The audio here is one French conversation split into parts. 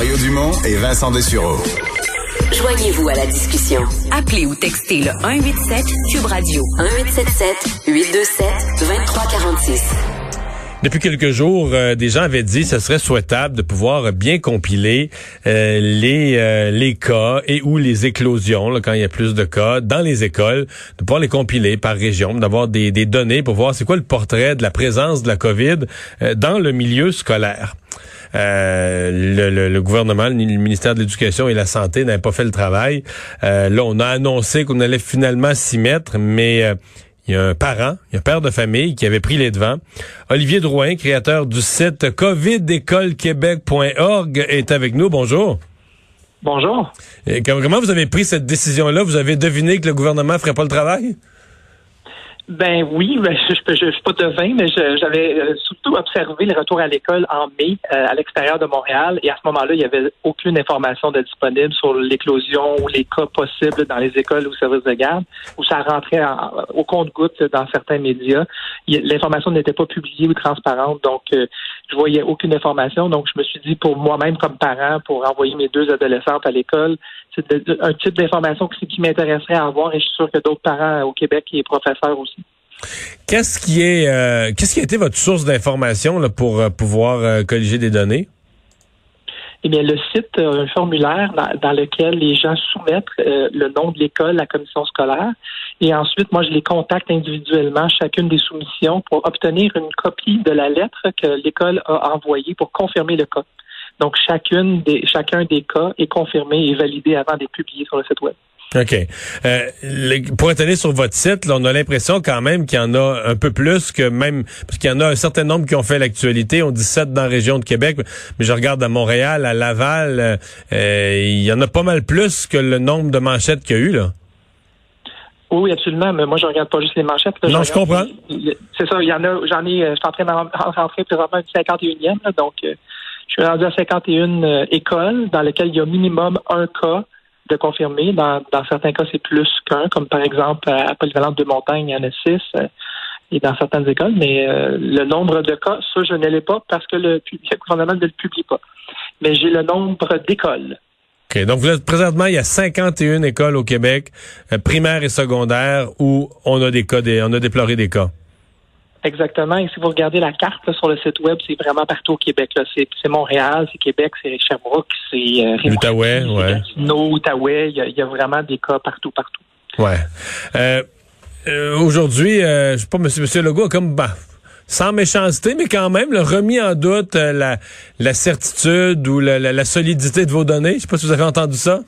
Mario Dumont et Vincent Dessureau. Joignez-vous à la discussion. Appelez ou textez le 187 Cube Radio 1877 827 2346. Depuis quelques jours, euh, des gens avaient dit que ce serait souhaitable de pouvoir bien compiler euh, les euh, les cas et ou les éclosions là, quand il y a plus de cas dans les écoles, de pouvoir les compiler par région, d'avoir des, des données pour voir c'est quoi le portrait de la présence de la COVID dans le milieu scolaire. Le, le, le, gouvernement, le ministère de l'Éducation et la Santé n'avaient pas fait le travail. là, on a annoncé qu'on allait finalement s'y mettre, mais il y a un parent, il y a un père de famille qui avait pris les devants. Olivier Drouin, créateur du site covidécolequebec.org, est avec nous. Bonjour. Bonjour. Et comment vous avez pris cette décision-là? Vous avez deviné que le gouvernement ne ferait pas le travail? Ben oui, ben, je ne suis pas devin, mais j'avais euh, surtout observé le retour à l'école en mai euh, à l'extérieur de Montréal. Et à ce moment-là, il n'y avait aucune information de disponible sur l'éclosion ou les cas possibles dans les écoles ou services de garde, où ça rentrait au compte-goutte dans certains médias. L'information n'était pas publiée ou transparente, donc euh, je voyais aucune information. Donc je me suis dit, pour moi-même comme parent, pour envoyer mes deux adolescentes à l'école, c'est un type d'information qui, qui m'intéresserait à avoir et je suis sûr que d'autres parents au Québec et professeurs aussi. Qu'est-ce qui est euh, qu'est-ce qui a été votre source d'information pour euh, pouvoir euh, colliger des données? Eh bien, le site a un formulaire dans, lequel les gens soumettent le nom de l'école, la commission scolaire, et ensuite, moi, je les contacte individuellement, chacune des soumissions, pour obtenir une copie de la lettre que l'école a envoyée pour confirmer le cas. Donc, chacune chacun des cas est confirmé et validé avant d'être publié sur le site Web. OK. Euh, pour être allé sur votre site, là, on a l'impression quand même qu'il y en a un peu plus que même... Parce qu'il y en a un certain nombre qui ont fait l'actualité. On dit 7 dans la région de Québec. Mais je regarde à Montréal, à Laval, euh, il y en a pas mal plus que le nombre de manchettes qu'il y a eu, là. Oui, absolument. Mais moi, je regarde pas juste les manchettes. non, je, comprends. C'est ça. Il y en a. J'en ai. Je suis en train de rentrer présentement une 51e. donc, euh, je suis rendu à 51 écoles dans lesquelles il y a minimum un cas de confirmer. Dans, certains cas, c'est plus qu'un, comme par exemple à Polyvalente de Montagne, il y en a six, euh, et dans certaines écoles. Mais euh, le nombre de cas, ça, je ne l'ai pas parce que le, gouvernement ne le publie pas. Mais j'ai le nombre d'écoles. OK. Donc, présentement, il y a 51 écoles au Québec, euh, primaires et secondaires, où on a des cas, on a déploré des cas. Exactement. Et si vous regardez la carte sur le site web, c'est vraiment partout au Québec. C'est Montréal, c'est Québec, c'est Sherbrooke, c'est euh, L'Outaouais, ouais. Outaouais. Il y, a, vraiment des cas partout, partout. Ouais. Euh, euh Aujourd'hui, euh, je sais pas, Monsieur, Monsieur Legault comme bah, sans méchanceté, mais quand même, le remis en doute euh, la, la certitude ou la, la, la solidité de vos données. Je sais pas si vous avez entendu ça.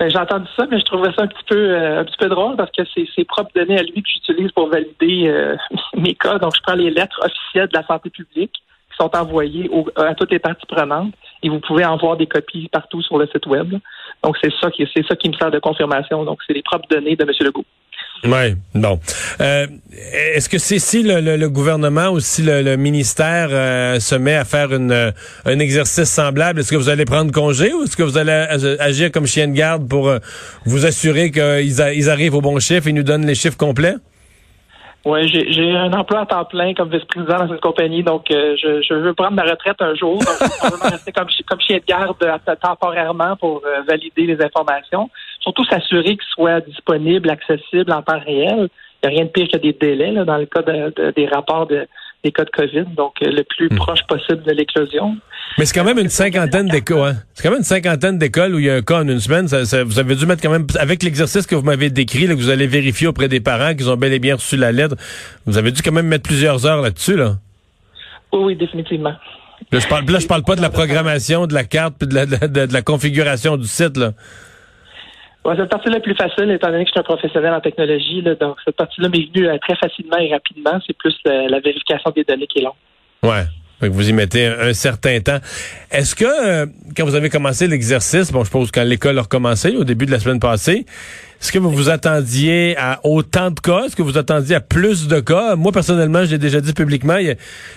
Ben, j'ai entendu ça, mais je trouvais ça un petit peu euh, un petit peu drôle parce que c'est ses propres données à lui que j'utilise pour valider euh, mes cas. Donc, je prends les lettres officielles de la santé publique qui sont envoyées à toutes les parties prenantes et vous pouvez en voir des copies partout sur le site web. Donc, c'est ça qui c'est ça qui me sert de confirmation. Donc, c'est les propres données de M. Legault. Oui, bon. Euh, est-ce que c'est si le, gouvernement ou si le, ministère euh, se met à faire une, euh, un exercice semblable, est-ce que vous allez prendre congé ou est-ce que vous allez agir comme chien de garde pour vous assurer qu'ils ils arrivent au bon chiffre et nous donnent les chiffres complets? Oui, j'ai un emploi à temps plein comme vice-président dans cette compagnie, donc je, je, veux prendre ma retraite un jour. Je vais rester comme, comme chien de garde temporairement pour valider les informations surtout s'assurer qu'il soit disponible, accessible en temps réel. Il n'y a rien de pire que des délais là, dans le cas des rapports de, des cas de COVID, donc euh, le plus hmm. proche possible de l'éclosion. Mais c'est quand même une cinquantaine d'écoles. Hein? C'est quand même une cinquantaine d'écoles où il y a un cas en une semaine. vous avez dû mettre quand même, avec l'exercice que vous m'avez décrit, là, que vous allez vérifier auprès des parents qu'ils ont bel et bien reçu la lettre, vous avez dû quand même mettre plusieurs heures là-dessus, là. Oui, oui, définitivement. Là, je parle, là, je parle pas de la programmation, de la carte, puis de la, de la configuration du site, là. Ouais, cette partie-là est plus facile, étant donné que je suis un professionnel en technologie. Là, donc, cette partie-là m'est venue euh, très facilement et rapidement. C'est plus la, vérification des données qui est longue. Ouais. Vous y mettez un, certain temps. Est-ce que, euh, quand vous avez commencé l'exercice, bon, je suppose quand l'école a recommencé, au début de la semaine passée, est-ce que vous vous attendiez à autant de cas? Est-ce que vous attendiez à plus de cas? Moi, personnellement, je l'ai déjà dit publiquement,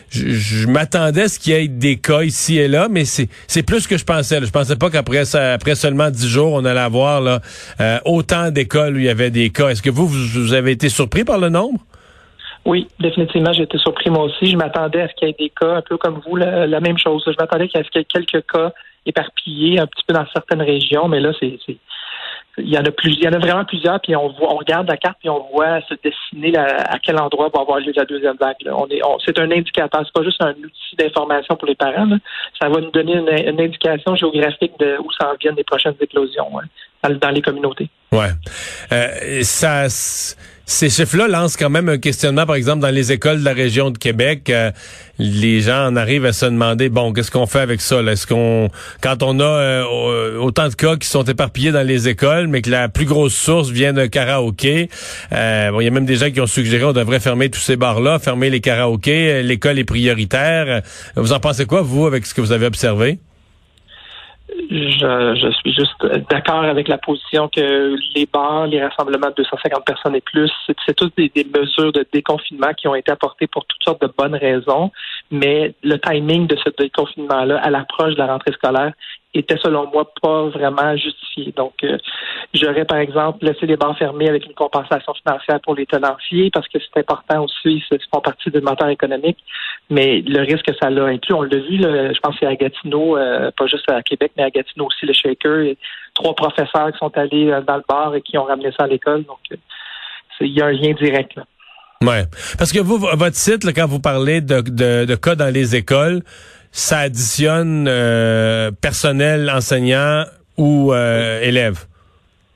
je, m'attendais à ce qu'il y ait des cas ici et là, mais c'est plus que je pensais. Je pensais pas qu'après après seulement dix jours, on allait avoir là, euh, autant d'écoles où il y avait des cas. Est-ce que vous, vous, avez été surpris par le nombre? Oui, définitivement, j'ai été surpris moi aussi. Je m'attendais à ce qu'il y ait des cas, un peu comme vous, la, même chose. Je m'attendais à ce qu'il y ait quelques cas éparpillés un petit peu dans certaines régions, mais là, c'est il y en a plus, il y en a vraiment plusieurs, puis on voit, on regarde la carte, puis on voit se dessiner à quel endroit va avoir lieu la deuxième vague. On est, c'est un indicateur, c'est pas juste un outil d'information pour les parents. Ça va nous donner une, indication géographique de où s'en viennent les prochaines éclosions hein, dans, les communautés. Ouais, euh, ça ces chiffres-là lancent quand même un questionnement, par exemple, dans les écoles de la région de Québec. Euh, les gens en arrivent à se demander, bon, qu'est-ce qu'on fait avec ça? Est-ce qu'on, quand on a euh, autant de cas qui sont éparpillés dans les écoles, mais que la plus grosse source vient d'un karaoké, euh, bon, il y a même des gens qui ont suggéré qu'on devrait fermer tous ces bars-là, fermer les karaokés, l'école est prioritaire. Vous en pensez quoi, vous, avec ce que vous avez observé? Je, je, suis juste d'accord avec la position que les bars, les rassemblements de 250 personnes et plus, c'est toutes des, des, mesures de déconfinement qui ont été apportées pour toutes sortes de bonnes raisons, mais le timing de ce déconfinement-là à l'approche de la rentrée scolaire était selon moi pas vraiment justifié. Donc, euh, j'aurais par exemple laissé les bancs fermés avec une compensation financière pour les tenanciers parce que c'est important aussi, ils font partie du moteur économique. Mais le risque que ça l'a inclus, on l'a vu, je pense c'est à Gatineau, euh, pas juste à Québec, mais à Gatineau aussi, le shaker. Trois professeurs qui sont allés euh, dans le bar et qui ont ramené ça à l'école. Donc, il y a un lien direct. Là. Ouais, parce que vous, votre site, quand vous parlez de, de, de cas dans les écoles, ça additionne euh, personnel, enseignant ou euh, élève.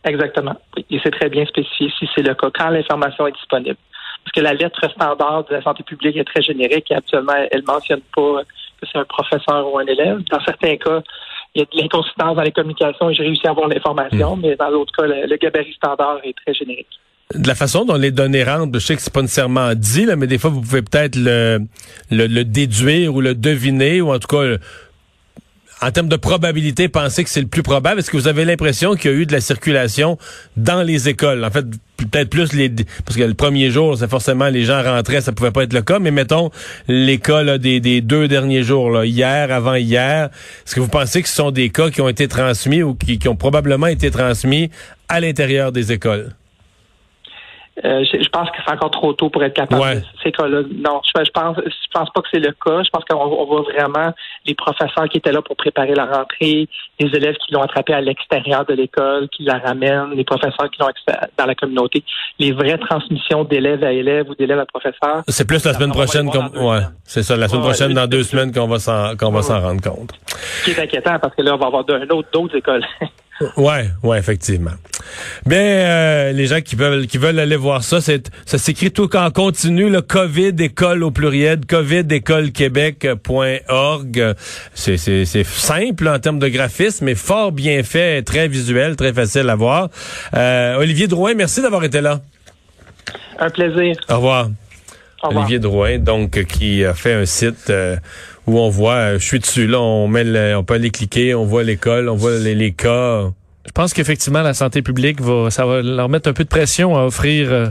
Exactement. Et c'est très bien spécifié si c'est le cas, quand l'information est disponible. Parce que la lettre standard de la santé publique est très générique et actuellement, elle ne mentionne pas que c'est un professeur ou un élève. Dans certains cas, il y a de l'inconsistance dans les communications et j'ai réussi à avoir l'information, hmm. mais dans l'autre cas, le gabarit standard est très générique de la façon dont les données rentrent, je sais que c'est pas nécessairement dit, là, mais des fois, vous pouvez peut-être le, le, déduire ou le deviner, ou en tout cas, en termes de probabilité, penser que c'est le plus probable. Est-ce que vous avez l'impression qu'il y a eu de la circulation dans les écoles? En fait, peut-être plus les... Parce que le premier jour, c'est forcément les gens rentraient, ça pouvait pas être le cas, mais mettons les cas des, des deux derniers jours, là, hier, avant-hier, est-ce que vous pensez que ce sont des cas qui ont été transmis ou qui, qui ont probablement été transmis à l'intérieur des écoles? Euh, je, pense que c'est encore trop tôt pour être capable de ces cas-là. Non, je, je pense je pense pas que c'est le cas. Je pense qu'on voit vraiment les professeurs qui étaient là pour préparer la rentrée, les élèves qui l'ont attrapé à l'extérieur de l'école, qui la ramènent, les professeurs qui l'ont dans la communauté. Les vraies transmissions d'élèves à élèves ou d'élèves à professeurs. C'est plus la semaine prochaine qu'on ouais, c'est ça, la semaine prochaine dans deux semaines qu'on va s'en qu'on va s'en rendre compte. Ce qui est inquiétant parce que là on va avoir d'un autre d'autres écoles. Ouais, ouais, effectivement. Bien, euh, les gens qui veulent qui veulent aller voir ça, c'est ça s'écrit tout en continu le Covid école au pluriel, covidécolequebec.org. C'est c'est c'est simple en termes de graphisme, mais fort bien fait, très visuel, très facile à voir. Euh, Olivier Drouin, merci d'avoir été là. Un plaisir. Au revoir. Olivier Drouin, donc qui a fait un site euh, où on voit, euh, je suis dessus, là, on met on peut aller cliquer, on voit l'école, on voit les, cas. Je pense qu'effectivement, la santé publique va, ça va leur mettre un peu de pression à offrir euh,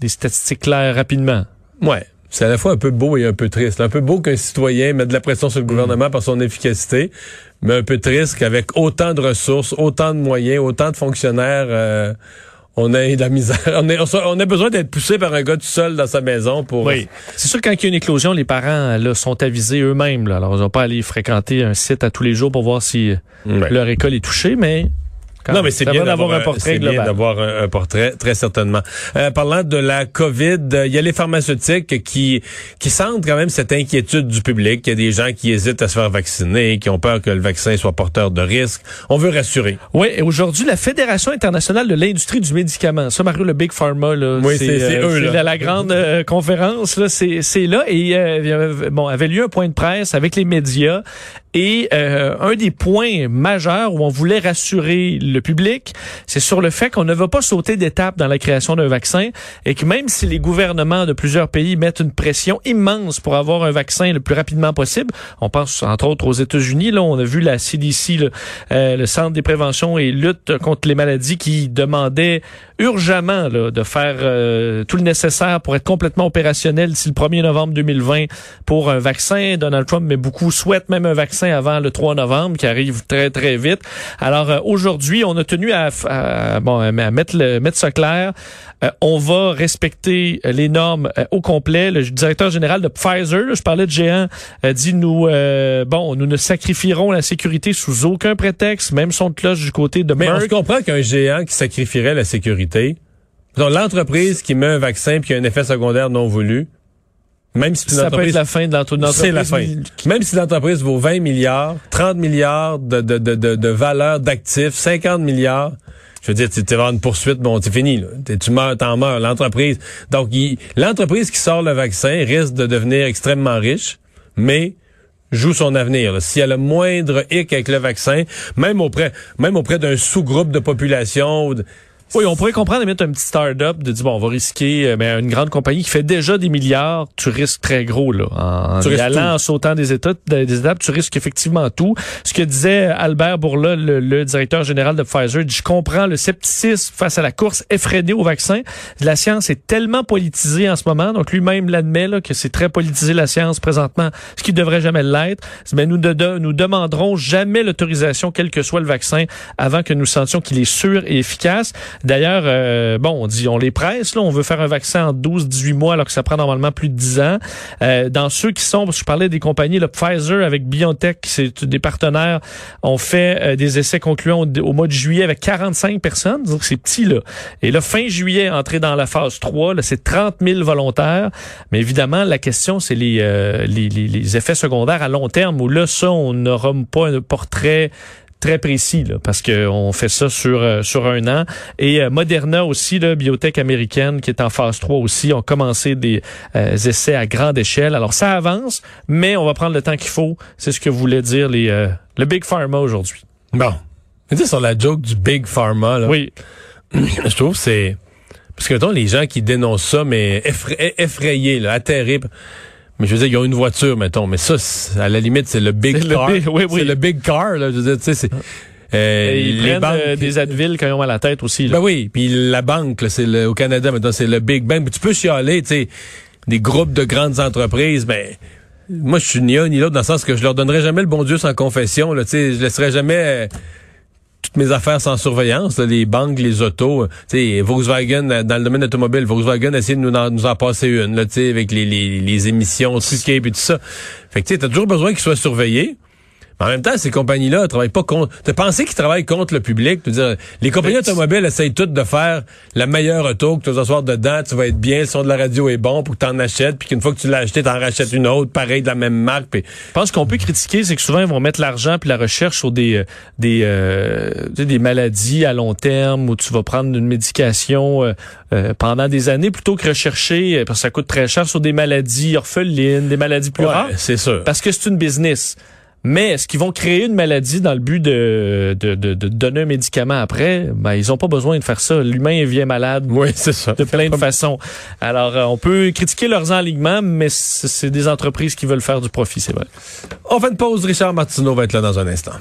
des statistiques claires rapidement. Ouais. C'est à la fois un peu beau et un peu triste. Un peu beau qu'un citoyen mette de la pression sur le gouvernement par son efficacité, mais un peu triste qu'avec autant de ressources, autant de moyens, autant de fonctionnaires, euh, on a de la misère. On, on a besoin d'être poussé par un gars tout seul dans sa maison pour. Oui. C'est sûr quand il y a une éclosion, les parents là, sont avisés eux-mêmes. Alors, ils vont pas aller fréquenter un site à tous les jours pour voir si leur école est touchée, mais non, mais c'est bien d'avoir un portrait global. d'avoir un, portrait, très certainement. Euh, parlant de la COVID, euh, il y a les pharmaceutiques qui qui sentent quand même cette inquiétude du public. Il y a des gens qui hésitent à se faire vacciner, qui ont peur que le vaccin soit porteur de risques. On veut rassurer. Oui, et aujourd'hui, la Fédération internationale de l'industrie du médicament, ça, Mario, le Big Pharma, là, oui, c'est euh, eux. La, la grande euh, conférence, là, c'est là. Et bon, avait lieu un point de presse avec les médias. Et un des points majeurs où on voulait rassurer le public, c'est sur le fait qu'on ne va pas sauter d'étape dans la création d'un vaccin et que même si les gouvernements de plusieurs pays mettent une pression immense pour avoir un vaccin le plus rapidement possible, on pense entre autres aux États-Unis, là on a vu la CDC, le, euh, le Centre des préventions et lutte contre les maladies qui demandait urgemment là, de faire euh, tout le nécessaire pour être complètement opérationnel d'ici le 1er novembre 2020 pour un vaccin. Donald Trump, mais beaucoup souhaitent même un vaccin avant le 3 novembre qui arrive très très vite. Alors euh, aujourd'hui, on a tenu à, bon à mettre le mettre ça clair. Euh, on va respecter les normes au complet. Le directeur général de Pfizer, je parlais de géant, dit nous bon, nous ne sacrifierons la sécurité sous aucun prétexte, même son cloche du côté de Mais Merck. on comprend qu'un géant qui sacrifierait la sécurité, l'entreprise qui met un vaccin puis qui a un effet secondaire non voulu, même si ça peut être la fin de l'entreprise. C'est la fin. Même si l'entreprise vaut 20 milliards, 30 milliards de, de, de, de, de valeur d'actifs, 50 milliards, je veux dire, tu vas une poursuite, bon, c'est fini. Là. Tu meurs, t'en meurs. L'entreprise. Donc, l'entreprise qui sort le vaccin risque de devenir extrêmement riche, mais joue son avenir. S'il y a le moindre hic avec le vaccin, même auprès, même auprès d'un sous-groupe de population, oui, on pourrait comprendre de mettre un petit start-up, de dire, bon, on va risquer, euh, mais une grande compagnie qui fait déjà des milliards, tu risques très gros, là. En, tu allant, en sautant des étapes, des étapes, tu risques effectivement tout. Ce que disait Albert Bourla, le, directeur général de Pfizer, dit, je comprends le scepticisme face à la course effrénée au vaccin. La science est tellement politisée en ce moment, donc lui-même l'admet, là, que c'est très politisé la science présentement, ce qui devrait jamais l'être. Mais nous, de, nous demanderons jamais l'autorisation, quel que soit le vaccin, avant que nous sentions qu'il est sûr et efficace. D'ailleurs, euh, bon, on dit, on les presse, là, on veut faire un vaccin en 12-18 mois alors que ça prend normalement plus de 10 ans. Euh, dans ceux qui sont, je parlais des compagnies, le Pfizer avec BioNTech, c'est des partenaires, ont fait euh, des essais concluants au, mois de juillet avec 45 personnes, donc c'est petit là. Et là, fin juillet, entré dans la phase 3, là, c'est 30 000 volontaires. Mais évidemment, la question, c'est les, effets secondaires à long terme où là, ça, on n'aura pas un portrait très précis là, parce qu'on fait ça sur euh, sur un an. Et euh, Moderna aussi, la biotech américaine qui est en phase 3 aussi, ont commencé des euh, essais à grande échelle. Alors ça avance, mais on va prendre le temps qu'il faut. C'est ce que voulait dire les le Big Pharma aujourd'hui. Bon. Tu sur la joke du Big Pharma, là. Oui. Je trouve c'est... Parce que, les gens qui dénoncent ça, mais effrayés, là, atterrés... Mais je veux dire, ils ont une voiture, mettons. Mais ça, à la limite, c'est le big car. C'est le big car, là. Je veux dire, tu sais, c'est... Euh, ils prennent banques, euh, des Advil quand ils ont à la tête aussi. Là. Ben oui, puis la banque, c'est le, au Canada maintenant, c'est le Big Bang. Tu peux chialer, tu sais, des groupes de grandes entreprises, ben moi je suis ni un ni l'autre dans le sens que je leur donnerai jamais le bon Dieu sans confession. Là, tu sais, je laisserai jamais euh, toutes mes affaires sans surveillance, les banques, les autos. Tu sais, Volkswagen, euh, dans le domaine automobile, Volkswagen a essayé de nous en, nous en passer une, là, avec les, les, les émissions, truquées et tout ça. Fait que tu as toujours besoin qu'ils soient surveillés en même temps, ces compagnies-là travaillent pas contre. T'as pensé qu'ils travaillent contre le public? Dire, les compagnies automobiles essayent toutes de faire la meilleure auto, que tu vas t'asseoir dedans, tu vas être bien, le son de la radio est bon pour que tu en achètes, puis qu'une fois que tu l'as acheté, tu en rachètes une autre, pareil, de la même marque. Puis... Je pense qu'on peut critiquer, c'est que souvent, ils vont mettre l'argent puis la recherche sur des euh, des, euh, des maladies à long terme où tu vas prendre une médication euh, pendant des années plutôt que rechercher, parce que ça coûte très cher, sur des maladies orphelines, des maladies plus rares. C'est sûr. Parce que c'est une business. Mais est-ce qu'ils vont créer une maladie dans le but de, de, de, donner un médicament après? Ben, ils ont pas besoin de faire ça. L'humain vient malade oui, c'est ça. de plein de façons. Alors, euh, on peut critiquer leurs enlignements, mais c'est des entreprises qui veulent faire du profit, c'est vrai. On fait une pause. Richard Martineau va être là dans un instant.